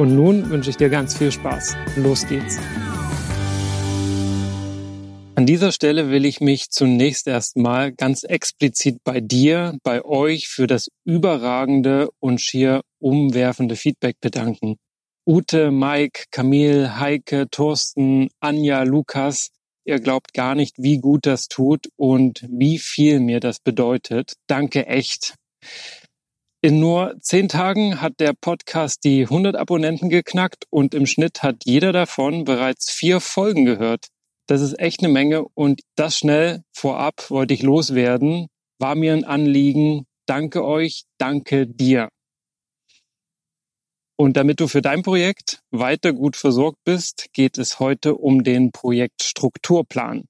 Und nun wünsche ich dir ganz viel Spaß. Los geht's. An dieser Stelle will ich mich zunächst erstmal ganz explizit bei dir, bei euch für das überragende und schier umwerfende Feedback bedanken. Ute, Mike, Camille, Heike, Thorsten, Anja, Lukas, ihr glaubt gar nicht, wie gut das tut und wie viel mir das bedeutet. Danke echt. In nur zehn Tagen hat der Podcast die 100 Abonnenten geknackt und im Schnitt hat jeder davon bereits vier Folgen gehört. Das ist echt eine Menge und das schnell vorab wollte ich loswerden. War mir ein Anliegen. Danke euch, danke dir. Und damit du für dein Projekt weiter gut versorgt bist, geht es heute um den Projektstrukturplan.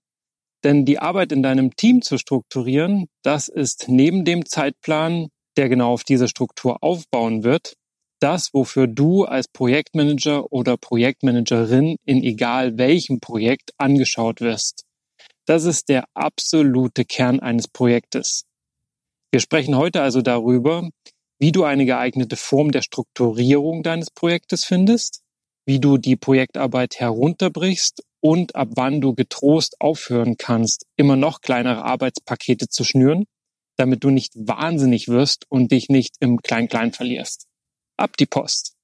Denn die Arbeit in deinem Team zu strukturieren, das ist neben dem Zeitplan, der genau auf diese Struktur aufbauen wird, das, wofür du als Projektmanager oder Projektmanagerin in egal welchem Projekt angeschaut wirst. Das ist der absolute Kern eines Projektes. Wir sprechen heute also darüber, wie du eine geeignete Form der Strukturierung deines Projektes findest, wie du die Projektarbeit herunterbrichst und ab wann du getrost aufhören kannst, immer noch kleinere Arbeitspakete zu schnüren, damit du nicht wahnsinnig wirst und dich nicht im Klein-Klein verlierst. Ab die Post.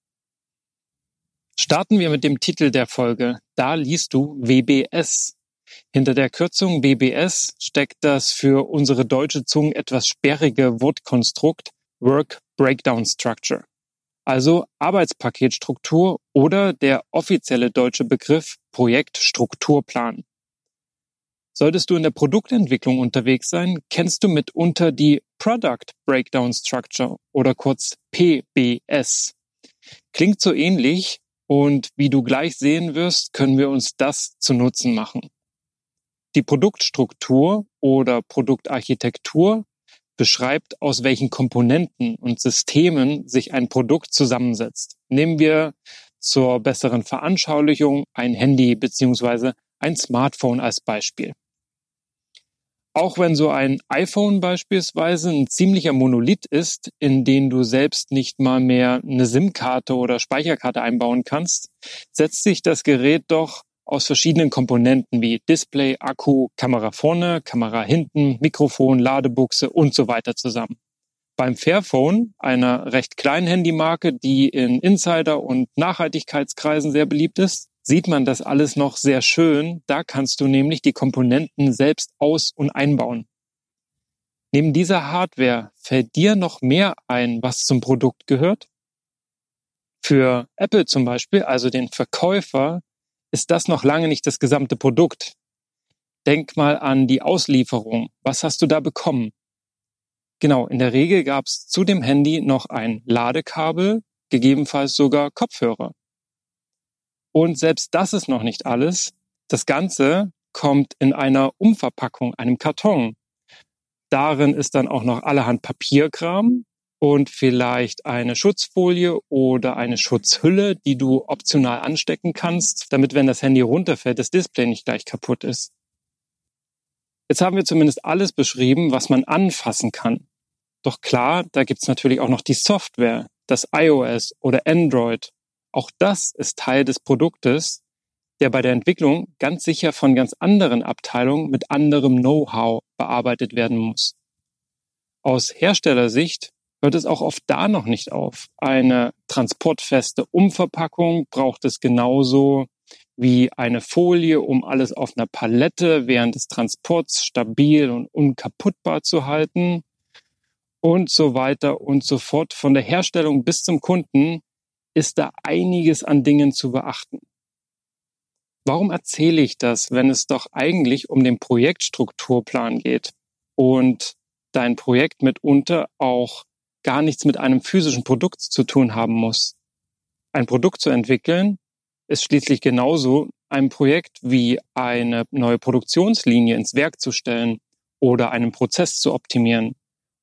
Starten wir mit dem Titel der Folge. Da liest du WBS. Hinter der Kürzung WBS steckt das für unsere deutsche Zunge etwas sperrige Wortkonstrukt Work Breakdown Structure. Also Arbeitspaketstruktur oder der offizielle deutsche Begriff Projektstrukturplan. Solltest du in der Produktentwicklung unterwegs sein, kennst du mitunter die Product Breakdown Structure oder kurz PBS. Klingt so ähnlich und wie du gleich sehen wirst, können wir uns das zu Nutzen machen. Die Produktstruktur oder Produktarchitektur beschreibt, aus welchen Komponenten und Systemen sich ein Produkt zusammensetzt. Nehmen wir zur besseren Veranschaulichung ein Handy beziehungsweise ein Smartphone als Beispiel. Auch wenn so ein iPhone beispielsweise ein ziemlicher Monolith ist, in den du selbst nicht mal mehr eine SIM-Karte oder Speicherkarte einbauen kannst, setzt sich das Gerät doch aus verschiedenen Komponenten wie Display, Akku, Kamera vorne, Kamera hinten, Mikrofon, Ladebuchse und so weiter zusammen. Beim Fairphone, einer recht kleinen Handymarke, die in Insider- und Nachhaltigkeitskreisen sehr beliebt ist, sieht man das alles noch sehr schön. Da kannst du nämlich die Komponenten selbst aus- und einbauen. Neben dieser Hardware fällt dir noch mehr ein, was zum Produkt gehört? Für Apple zum Beispiel, also den Verkäufer, ist das noch lange nicht das gesamte Produkt. Denk mal an die Auslieferung. Was hast du da bekommen? Genau, in der Regel gab es zu dem Handy noch ein Ladekabel, gegebenenfalls sogar Kopfhörer. Und selbst das ist noch nicht alles. Das Ganze kommt in einer Umverpackung, einem Karton. Darin ist dann auch noch allerhand Papierkram und vielleicht eine Schutzfolie oder eine Schutzhülle, die du optional anstecken kannst, damit, wenn das Handy runterfällt, das Display nicht gleich kaputt ist. Jetzt haben wir zumindest alles beschrieben, was man anfassen kann. Doch klar, da gibt's natürlich auch noch die Software, das iOS oder Android auch das ist Teil des Produktes, der bei der Entwicklung ganz sicher von ganz anderen Abteilungen mit anderem Know-how bearbeitet werden muss. Aus Herstellersicht hört es auch oft da noch nicht auf. Eine transportfeste Umverpackung braucht es genauso wie eine Folie, um alles auf einer Palette während des Transports stabil und unkaputtbar zu halten und so weiter und so fort. Von der Herstellung bis zum Kunden ist da einiges an Dingen zu beachten. Warum erzähle ich das, wenn es doch eigentlich um den Projektstrukturplan geht und dein Projekt mitunter auch gar nichts mit einem physischen Produkt zu tun haben muss? Ein Produkt zu entwickeln ist schließlich genauso ein Projekt wie eine neue Produktionslinie ins Werk zu stellen oder einen Prozess zu optimieren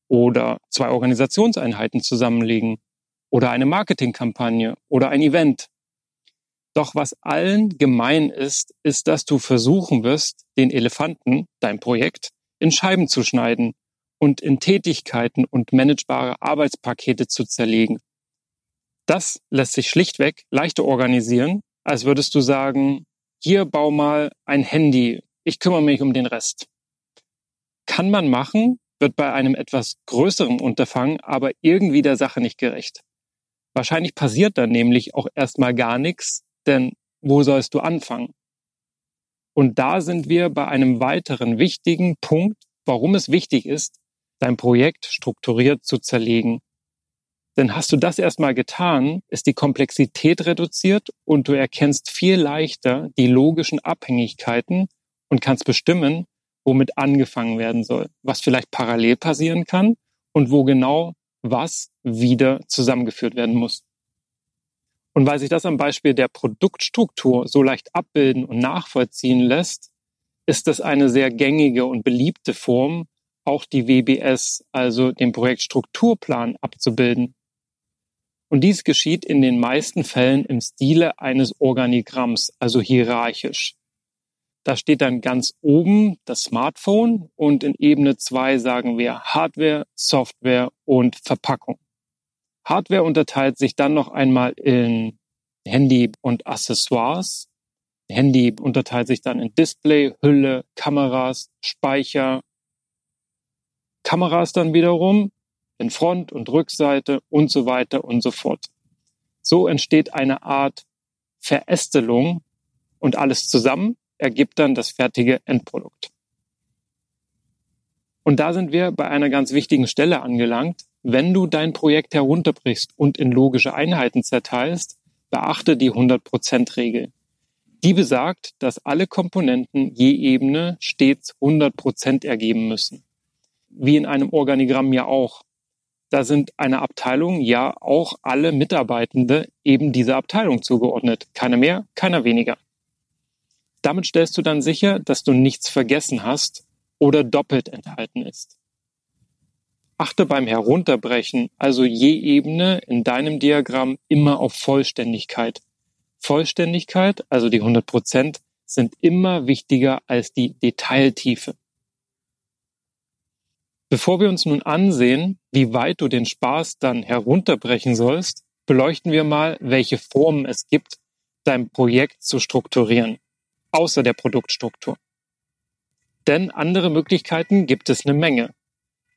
oder zwei Organisationseinheiten zusammenlegen oder eine Marketingkampagne oder ein Event. Doch was allen gemein ist, ist, dass du versuchen wirst, den Elefanten, dein Projekt, in Scheiben zu schneiden und in Tätigkeiten und managebare Arbeitspakete zu zerlegen. Das lässt sich schlichtweg leichter organisieren, als würdest du sagen, hier bau mal ein Handy, ich kümmere mich um den Rest. Kann man machen, wird bei einem etwas größeren Unterfangen aber irgendwie der Sache nicht gerecht. Wahrscheinlich passiert dann nämlich auch erstmal gar nichts, denn wo sollst du anfangen? Und da sind wir bei einem weiteren wichtigen Punkt, warum es wichtig ist, dein Projekt strukturiert zu zerlegen. Denn hast du das erstmal getan, ist die Komplexität reduziert und du erkennst viel leichter die logischen Abhängigkeiten und kannst bestimmen, womit angefangen werden soll, was vielleicht parallel passieren kann und wo genau was wieder zusammengeführt werden muss. Und weil sich das am Beispiel der Produktstruktur so leicht abbilden und nachvollziehen lässt, ist das eine sehr gängige und beliebte Form, auch die WBS, also den Projektstrukturplan abzubilden. Und dies geschieht in den meisten Fällen im Stile eines Organigramms, also hierarchisch. Da steht dann ganz oben das Smartphone und in Ebene zwei sagen wir Hardware, Software und Verpackung. Hardware unterteilt sich dann noch einmal in Handy und Accessoires. Handy unterteilt sich dann in Display, Hülle, Kameras, Speicher. Kameras dann wiederum in Front- und Rückseite und so weiter und so fort. So entsteht eine Art Verästelung und alles zusammen ergibt dann das fertige Endprodukt. Und da sind wir bei einer ganz wichtigen Stelle angelangt. Wenn du dein Projekt herunterbrichst und in logische Einheiten zerteilst, beachte die 100%-Regel. Die besagt, dass alle Komponenten je Ebene stets 100% ergeben müssen. Wie in einem Organigramm ja auch. Da sind einer Abteilung ja auch alle Mitarbeitende eben dieser Abteilung zugeordnet. Keiner mehr, keiner weniger. Damit stellst du dann sicher, dass du nichts vergessen hast oder doppelt enthalten ist. Achte beim Herunterbrechen also je Ebene in deinem Diagramm immer auf Vollständigkeit. Vollständigkeit, also die 100 Prozent, sind immer wichtiger als die Detailtiefe. Bevor wir uns nun ansehen, wie weit du den Spaß dann herunterbrechen sollst, beleuchten wir mal, welche Formen es gibt, dein Projekt zu strukturieren außer der Produktstruktur. Denn andere Möglichkeiten gibt es eine Menge.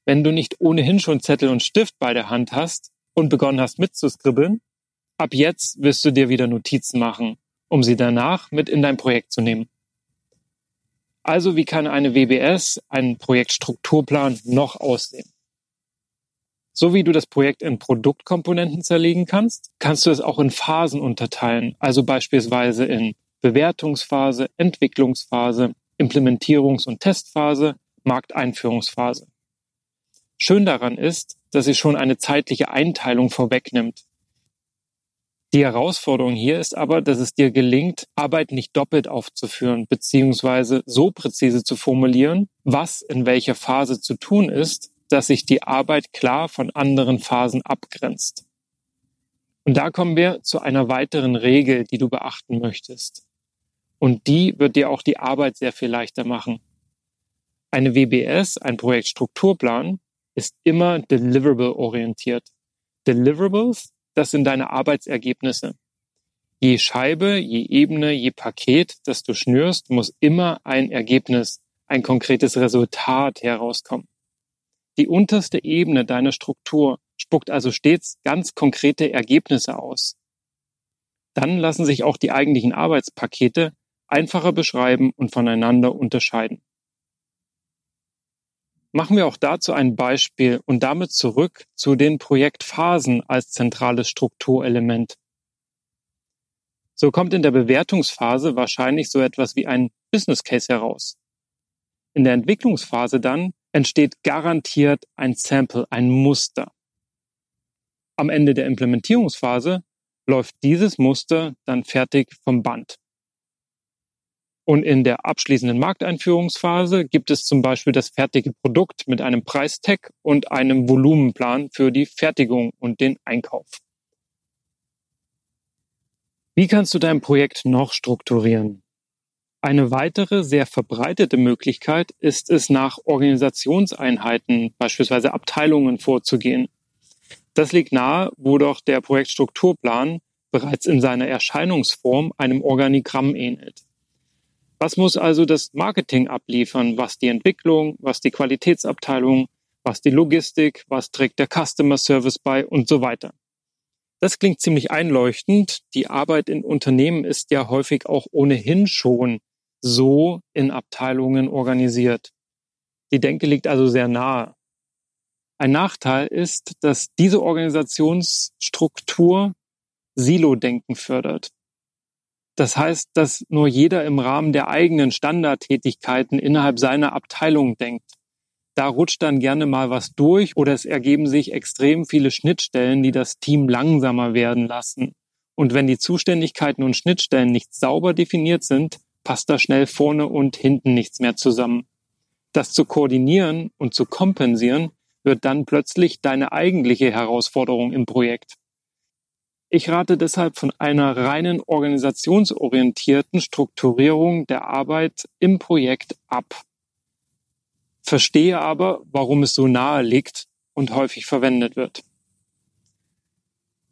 Wenn du nicht ohnehin schon Zettel und Stift bei der Hand hast und begonnen hast mitzuskribbeln, ab jetzt wirst du dir wieder Notizen machen, um sie danach mit in dein Projekt zu nehmen. Also wie kann eine WBS, ein Projektstrukturplan, noch aussehen? So wie du das Projekt in Produktkomponenten zerlegen kannst, kannst du es auch in Phasen unterteilen, also beispielsweise in Bewertungsphase, Entwicklungsphase, Implementierungs- und Testphase, Markteinführungsphase. Schön daran ist, dass sie schon eine zeitliche Einteilung vorwegnimmt. Die Herausforderung hier ist aber, dass es dir gelingt, Arbeit nicht doppelt aufzuführen, beziehungsweise so präzise zu formulieren, was in welcher Phase zu tun ist, dass sich die Arbeit klar von anderen Phasen abgrenzt. Und da kommen wir zu einer weiteren Regel, die du beachten möchtest. Und die wird dir auch die Arbeit sehr viel leichter machen. Eine WBS, ein Projektstrukturplan, ist immer deliverable orientiert. Deliverables, das sind deine Arbeitsergebnisse. Je Scheibe, je Ebene, je Paket, das du schnürst, muss immer ein Ergebnis, ein konkretes Resultat herauskommen. Die unterste Ebene deiner Struktur spuckt also stets ganz konkrete Ergebnisse aus. Dann lassen sich auch die eigentlichen Arbeitspakete einfacher beschreiben und voneinander unterscheiden. Machen wir auch dazu ein Beispiel und damit zurück zu den Projektphasen als zentrales Strukturelement. So kommt in der Bewertungsphase wahrscheinlich so etwas wie ein Business Case heraus. In der Entwicklungsphase dann entsteht garantiert ein Sample, ein Muster. Am Ende der Implementierungsphase läuft dieses Muster dann fertig vom Band. Und in der abschließenden Markteinführungsphase gibt es zum Beispiel das fertige Produkt mit einem Preistag und einem Volumenplan für die Fertigung und den Einkauf. Wie kannst du dein Projekt noch strukturieren? Eine weitere sehr verbreitete Möglichkeit ist es, nach Organisationseinheiten, beispielsweise Abteilungen, vorzugehen. Das liegt nahe, wo doch der Projektstrukturplan bereits in seiner Erscheinungsform einem Organigramm ähnelt. Was muss also das Marketing abliefern? Was die Entwicklung, was die Qualitätsabteilung, was die Logistik, was trägt der Customer Service bei und so weiter. Das klingt ziemlich einleuchtend. Die Arbeit in Unternehmen ist ja häufig auch ohnehin schon so in Abteilungen organisiert. Die Denke liegt also sehr nahe. Ein Nachteil ist, dass diese Organisationsstruktur Silo-Denken fördert. Das heißt, dass nur jeder im Rahmen der eigenen Standardtätigkeiten innerhalb seiner Abteilung denkt. Da rutscht dann gerne mal was durch oder es ergeben sich extrem viele Schnittstellen, die das Team langsamer werden lassen. Und wenn die Zuständigkeiten und Schnittstellen nicht sauber definiert sind, passt da schnell vorne und hinten nichts mehr zusammen. Das zu koordinieren und zu kompensieren wird dann plötzlich deine eigentliche Herausforderung im Projekt. Ich rate deshalb von einer reinen organisationsorientierten Strukturierung der Arbeit im Projekt ab. Verstehe aber, warum es so nahe liegt und häufig verwendet wird.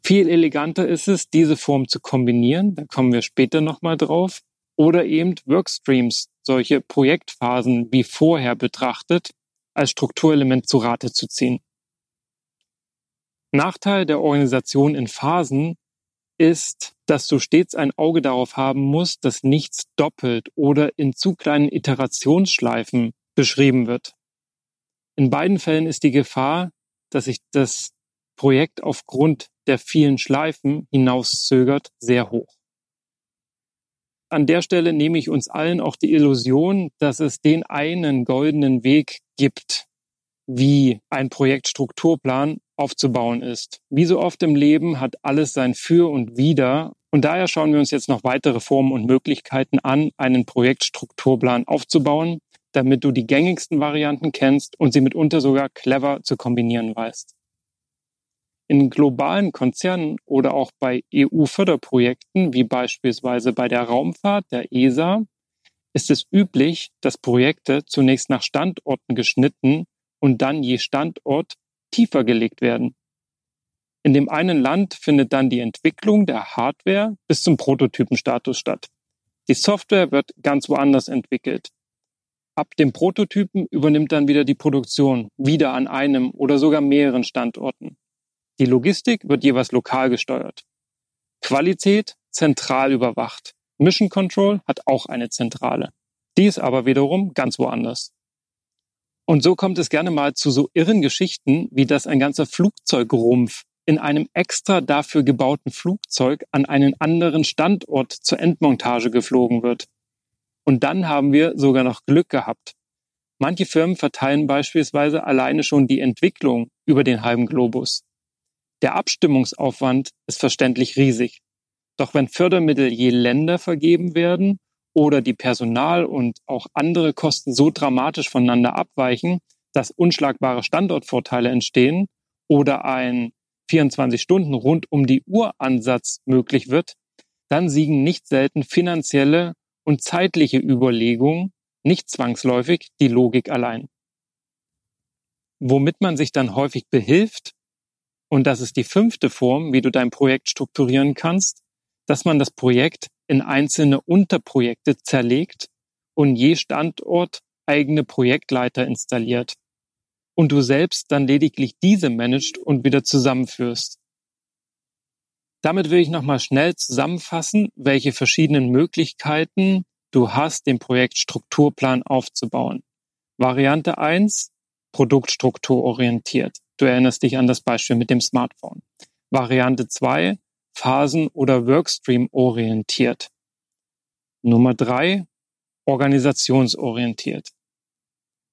Viel eleganter ist es, diese Form zu kombinieren, da kommen wir später nochmal drauf, oder eben Workstreams, solche Projektphasen wie vorher betrachtet, als Strukturelement zu Rate zu ziehen. Nachteil der Organisation in Phasen ist, dass du stets ein Auge darauf haben musst, dass nichts doppelt oder in zu kleinen Iterationsschleifen beschrieben wird. In beiden Fällen ist die Gefahr, dass sich das Projekt aufgrund der vielen Schleifen hinauszögert, sehr hoch. An der Stelle nehme ich uns allen auch die Illusion, dass es den einen goldenen Weg gibt, wie ein Projektstrukturplan aufzubauen ist. Wie so oft im Leben hat alles sein Für und Wider. Und daher schauen wir uns jetzt noch weitere Formen und Möglichkeiten an, einen Projektstrukturplan aufzubauen, damit du die gängigsten Varianten kennst und sie mitunter sogar clever zu kombinieren weißt. In globalen Konzernen oder auch bei EU-Förderprojekten, wie beispielsweise bei der Raumfahrt der ESA, ist es üblich, dass Projekte zunächst nach Standorten geschnitten und dann je Standort tiefer gelegt werden. In dem einen Land findet dann die Entwicklung der Hardware bis zum Prototypenstatus statt. Die Software wird ganz woanders entwickelt. Ab dem Prototypen übernimmt dann wieder die Produktion, wieder an einem oder sogar mehreren Standorten. Die Logistik wird jeweils lokal gesteuert. Qualität zentral überwacht. Mission Control hat auch eine Zentrale. Die ist aber wiederum ganz woanders. Und so kommt es gerne mal zu so irren Geschichten, wie dass ein ganzer Flugzeugrumpf in einem extra dafür gebauten Flugzeug an einen anderen Standort zur Endmontage geflogen wird. Und dann haben wir sogar noch Glück gehabt. Manche Firmen verteilen beispielsweise alleine schon die Entwicklung über den halben Globus. Der Abstimmungsaufwand ist verständlich riesig. Doch wenn Fördermittel je Länder vergeben werden oder die Personal- und auch andere Kosten so dramatisch voneinander abweichen, dass unschlagbare Standortvorteile entstehen oder ein 24 Stunden rund um die Uhr Ansatz möglich wird, dann siegen nicht selten finanzielle und zeitliche Überlegungen, nicht zwangsläufig die Logik allein. Womit man sich dann häufig behilft, und das ist die fünfte Form, wie du dein Projekt strukturieren kannst, dass man das Projekt in einzelne Unterprojekte zerlegt und je Standort eigene Projektleiter installiert. und du selbst dann lediglich diese managst und wieder zusammenführst. Damit will ich nochmal schnell zusammenfassen, welche verschiedenen Möglichkeiten du hast, den Projektstrukturplan aufzubauen. Variante 1, Produktstrukturorientiert. Du erinnerst dich an das Beispiel mit dem Smartphone. Variante 2, Phasen- oder Workstream orientiert. Nummer 3, organisationsorientiert.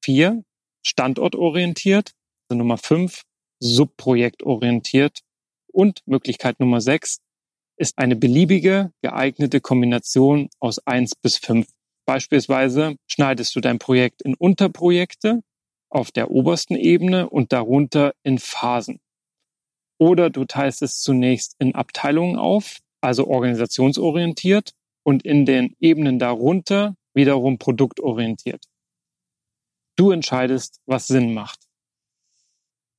4, standortorientiert. Also Nummer 5, subprojektorientiert. Und Möglichkeit Nummer 6 ist eine beliebige geeignete Kombination aus 1 bis 5. Beispielsweise schneidest du dein Projekt in Unterprojekte auf der obersten Ebene und darunter in Phasen. Oder du teilst es zunächst in Abteilungen auf, also organisationsorientiert, und in den Ebenen darunter wiederum produktorientiert. Du entscheidest, was Sinn macht.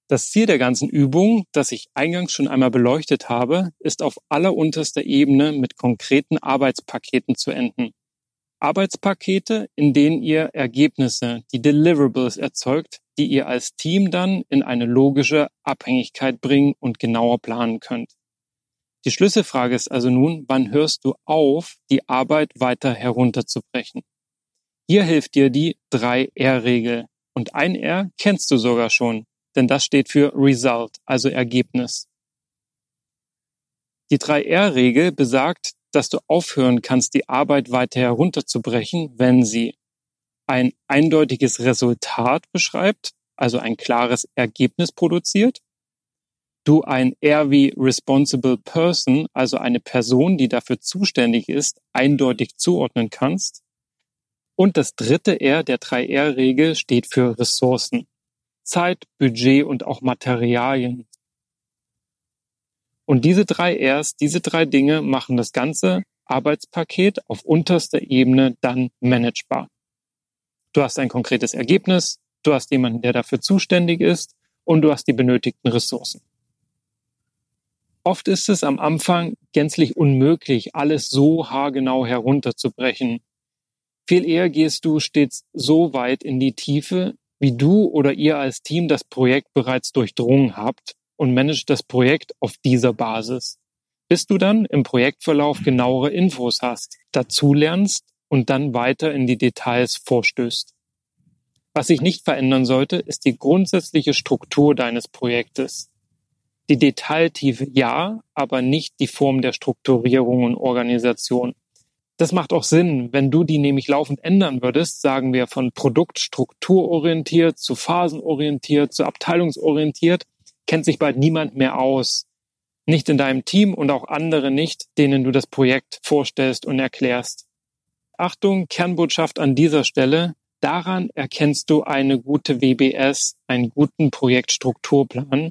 Das Ziel der ganzen Übung, das ich eingangs schon einmal beleuchtet habe, ist auf allerunterster Ebene mit konkreten Arbeitspaketen zu enden. Arbeitspakete, in denen ihr Ergebnisse, die Deliverables erzeugt, die ihr als Team dann in eine logische Abhängigkeit bringen und genauer planen könnt. Die Schlüsselfrage ist also nun, wann hörst du auf, die Arbeit weiter herunterzubrechen? Hier hilft dir die 3R-Regel. Und ein R kennst du sogar schon, denn das steht für Result, also Ergebnis. Die 3R-Regel besagt, dass du aufhören kannst, die Arbeit weiter herunterzubrechen, wenn sie ein eindeutiges Resultat beschreibt, also ein klares Ergebnis produziert, du ein R wie Responsible Person, also eine Person, die dafür zuständig ist, eindeutig zuordnen kannst. Und das dritte R der 3R-Regel steht für Ressourcen. Zeit, Budget und auch Materialien. Und diese drei Rs, diese drei Dinge machen das ganze Arbeitspaket auf unterster Ebene dann managebar. Du hast ein konkretes Ergebnis, du hast jemanden, der dafür zuständig ist und du hast die benötigten Ressourcen. Oft ist es am Anfang gänzlich unmöglich, alles so haargenau herunterzubrechen. Viel eher gehst du stets so weit in die Tiefe, wie du oder ihr als Team das Projekt bereits durchdrungen habt und managt das Projekt auf dieser Basis. Bis du dann im Projektverlauf genauere Infos hast, dazulernst und dann weiter in die Details vorstößt. Was sich nicht verändern sollte, ist die grundsätzliche Struktur deines Projektes. Die Detailtiefe ja, aber nicht die Form der Strukturierung und Organisation. Das macht auch Sinn, wenn du die nämlich laufend ändern würdest, sagen wir von Produktstrukturorientiert zu phasenorientiert zu abteilungsorientiert, kennt sich bald niemand mehr aus. Nicht in deinem Team und auch andere nicht, denen du das Projekt vorstellst und erklärst. Achtung, Kernbotschaft an dieser Stelle. Daran erkennst du eine gute WBS, einen guten Projektstrukturplan.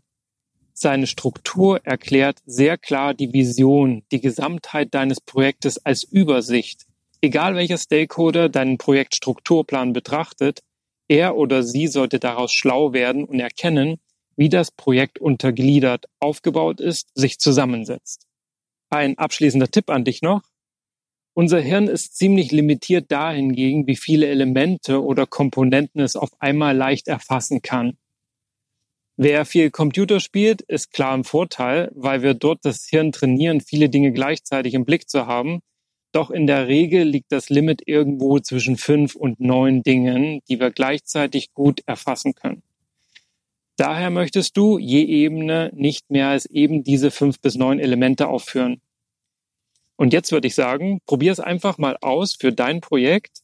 Seine Struktur erklärt sehr klar die Vision, die Gesamtheit deines Projektes als Übersicht. Egal welcher Stakeholder deinen Projektstrukturplan betrachtet, er oder sie sollte daraus schlau werden und erkennen, wie das Projekt untergliedert aufgebaut ist, sich zusammensetzt. Ein abschließender Tipp an dich noch. Unser Hirn ist ziemlich limitiert dahingegen, wie viele Elemente oder Komponenten es auf einmal leicht erfassen kann. Wer viel Computer spielt, ist klar im Vorteil, weil wir dort das Hirn trainieren, viele Dinge gleichzeitig im Blick zu haben. Doch in der Regel liegt das Limit irgendwo zwischen fünf und neun Dingen, die wir gleichzeitig gut erfassen können. Daher möchtest du je Ebene nicht mehr als eben diese fünf bis neun Elemente aufführen. Und jetzt würde ich sagen, probier es einfach mal aus für dein Projekt.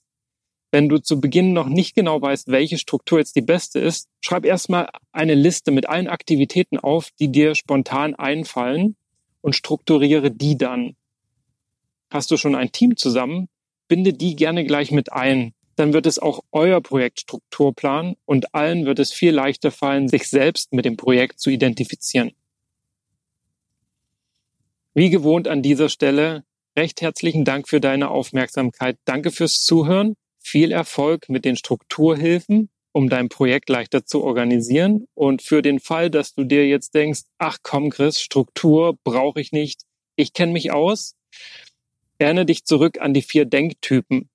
Wenn du zu Beginn noch nicht genau weißt, welche Struktur jetzt die beste ist, schreib erstmal eine Liste mit allen Aktivitäten auf, die dir spontan einfallen und strukturiere die dann. Hast du schon ein Team zusammen, binde die gerne gleich mit ein dann wird es auch euer Projektstrukturplan und allen wird es viel leichter fallen, sich selbst mit dem Projekt zu identifizieren. Wie gewohnt an dieser Stelle recht herzlichen Dank für deine Aufmerksamkeit. Danke fürs Zuhören. Viel Erfolg mit den Strukturhilfen, um dein Projekt leichter zu organisieren. Und für den Fall, dass du dir jetzt denkst, ach komm, Chris, Struktur brauche ich nicht. Ich kenne mich aus. Erinnere dich zurück an die vier Denktypen.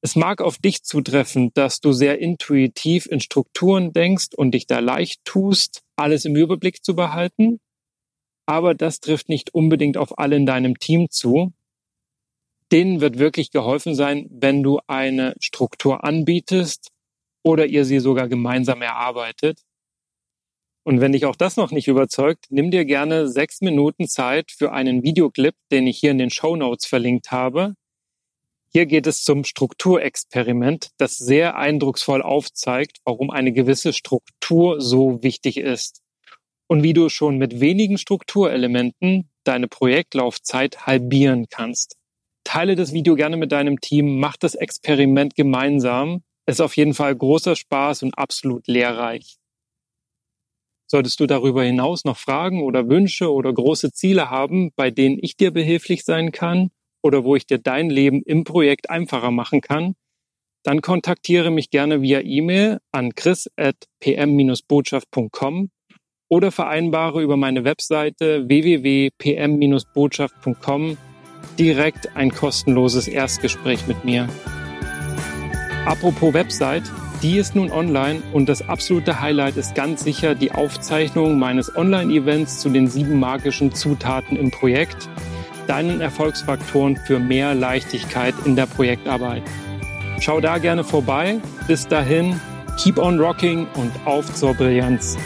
Es mag auf dich zutreffen, dass du sehr intuitiv in Strukturen denkst und dich da leicht tust, alles im Überblick zu behalten. Aber das trifft nicht unbedingt auf alle in deinem Team zu. Denen wird wirklich geholfen sein, wenn du eine Struktur anbietest oder ihr sie sogar gemeinsam erarbeitet. Und wenn dich auch das noch nicht überzeugt, nimm dir gerne sechs Minuten Zeit für einen Videoclip, den ich hier in den Show Notes verlinkt habe. Hier geht es zum Strukturexperiment, das sehr eindrucksvoll aufzeigt, warum eine gewisse Struktur so wichtig ist und wie du schon mit wenigen Strukturelementen deine Projektlaufzeit halbieren kannst. Teile das Video gerne mit deinem Team, mach das Experiment gemeinsam. Es ist auf jeden Fall großer Spaß und absolut lehrreich. Solltest du darüber hinaus noch Fragen oder Wünsche oder große Ziele haben, bei denen ich dir behilflich sein kann, oder wo ich dir dein Leben im Projekt einfacher machen kann, dann kontaktiere mich gerne via E-Mail an chris.pm-botschaft.com oder vereinbare über meine Webseite www.pm-botschaft.com direkt ein kostenloses Erstgespräch mit mir. Apropos Website, die ist nun online und das absolute Highlight ist ganz sicher die Aufzeichnung meines Online-Events zu den sieben magischen Zutaten im Projekt – deinen Erfolgsfaktoren für mehr Leichtigkeit in der Projektarbeit. Schau da gerne vorbei. Bis dahin, keep on rocking und auf zur Brillanz.